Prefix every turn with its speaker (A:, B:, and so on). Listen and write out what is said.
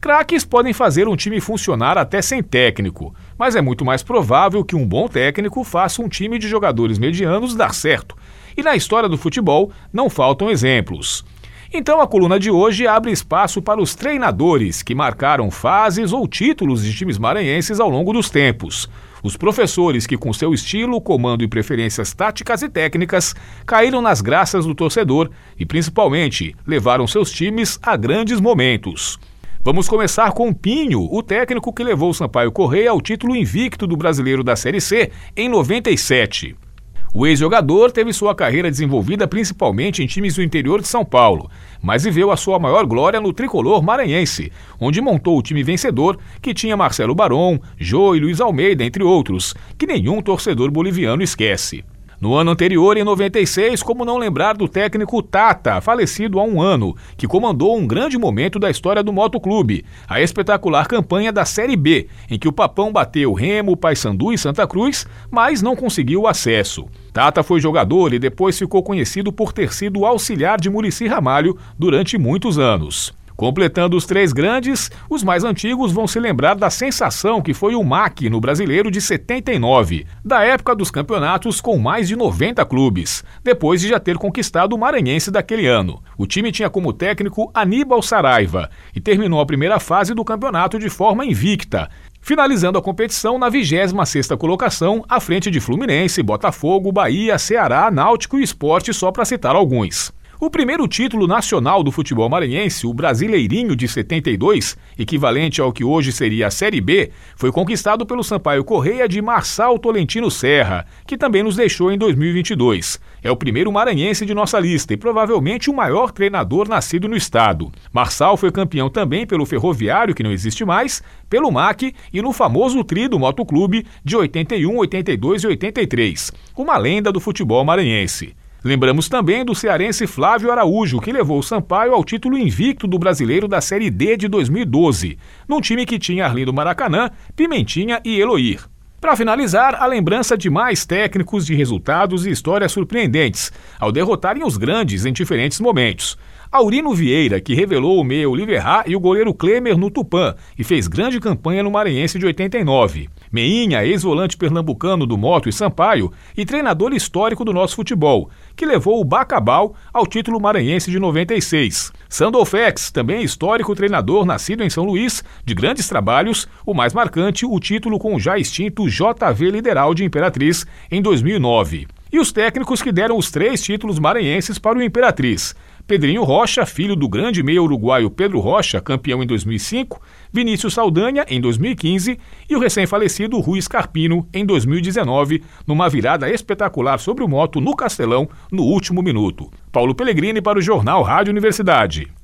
A: Craques podem fazer um time funcionar até sem técnico, mas é muito mais provável que um bom técnico faça um time de jogadores medianos dar certo. E na história do futebol não faltam exemplos. Então a coluna de hoje abre espaço para os treinadores que marcaram fases ou títulos de times maranhenses ao longo dos tempos. Os professores que, com seu estilo, comando e preferências táticas e técnicas, caíram nas graças do torcedor e, principalmente, levaram seus times a grandes momentos. Vamos começar com Pinho, o técnico que levou o Sampaio Correia ao título invicto do brasileiro da Série C em 97. O ex-jogador teve sua carreira desenvolvida principalmente em times do interior de São Paulo, mas viveu a sua maior glória no tricolor maranhense, onde montou o time vencedor que tinha Marcelo Baron, Jô e Luiz Almeida, entre outros, que nenhum torcedor boliviano esquece. No ano anterior, em 96, como não lembrar do técnico Tata, falecido há um ano, que comandou um grande momento da história do motoclube, a espetacular campanha da Série B, em que o Papão bateu Remo, Paysandu e Santa Cruz, mas não conseguiu acesso. Tata foi jogador e depois ficou conhecido por ter sido auxiliar de Murici Ramalho durante muitos anos. Completando os três grandes, os mais antigos vão se lembrar da sensação que foi o MAC no Brasileiro de 79, da época dos campeonatos com mais de 90 clubes, depois de já ter conquistado o Maranhense daquele ano. O time tinha como técnico Aníbal Saraiva e terminou a primeira fase do campeonato de forma invicta, finalizando a competição na 26ª colocação, à frente de Fluminense, Botafogo, Bahia, Ceará, Náutico e Esporte, só para citar alguns. O primeiro título nacional do futebol maranhense, o Brasileirinho de 72, equivalente ao que hoje seria a Série B, foi conquistado pelo Sampaio Correia de Marçal Tolentino Serra, que também nos deixou em 2022. É o primeiro maranhense de nossa lista e provavelmente o maior treinador nascido no estado. Marçal foi campeão também pelo Ferroviário, que não existe mais, pelo MAC e no famoso tri do Motoclube de 81, 82 e 83. Uma lenda do futebol maranhense. Lembramos também do cearense Flávio Araújo, que levou o Sampaio ao título invicto do brasileiro da Série D de 2012, num time que tinha Arlindo Maracanã, Pimentinha e Eloir. Para finalizar, a lembrança de mais técnicos de resultados e histórias surpreendentes, ao derrotarem os grandes em diferentes momentos. Aurino Vieira, que revelou o meio Oliverra e o goleiro Klemer no Tupã e fez grande campanha no Maranhense de 89. Meinha, ex-volante pernambucano do Moto e Sampaio e treinador histórico do nosso futebol, que levou o Bacabal ao título maranhense de 96. Sandolfex, também histórico treinador nascido em São Luís, de grandes trabalhos, o mais marcante, o título com o já extinto JV Lideral de Imperatriz em 2009. E os técnicos que deram os três títulos maranhenses para o Imperatriz. Pedrinho Rocha, filho do grande meio uruguaio Pedro Rocha, campeão em 2005, Vinícius Saldanha em 2015 e o recém-falecido Rui Scarpino em 2019, numa virada espetacular sobre o moto no Castelão no último minuto. Paulo Pellegrini para o Jornal Rádio Universidade.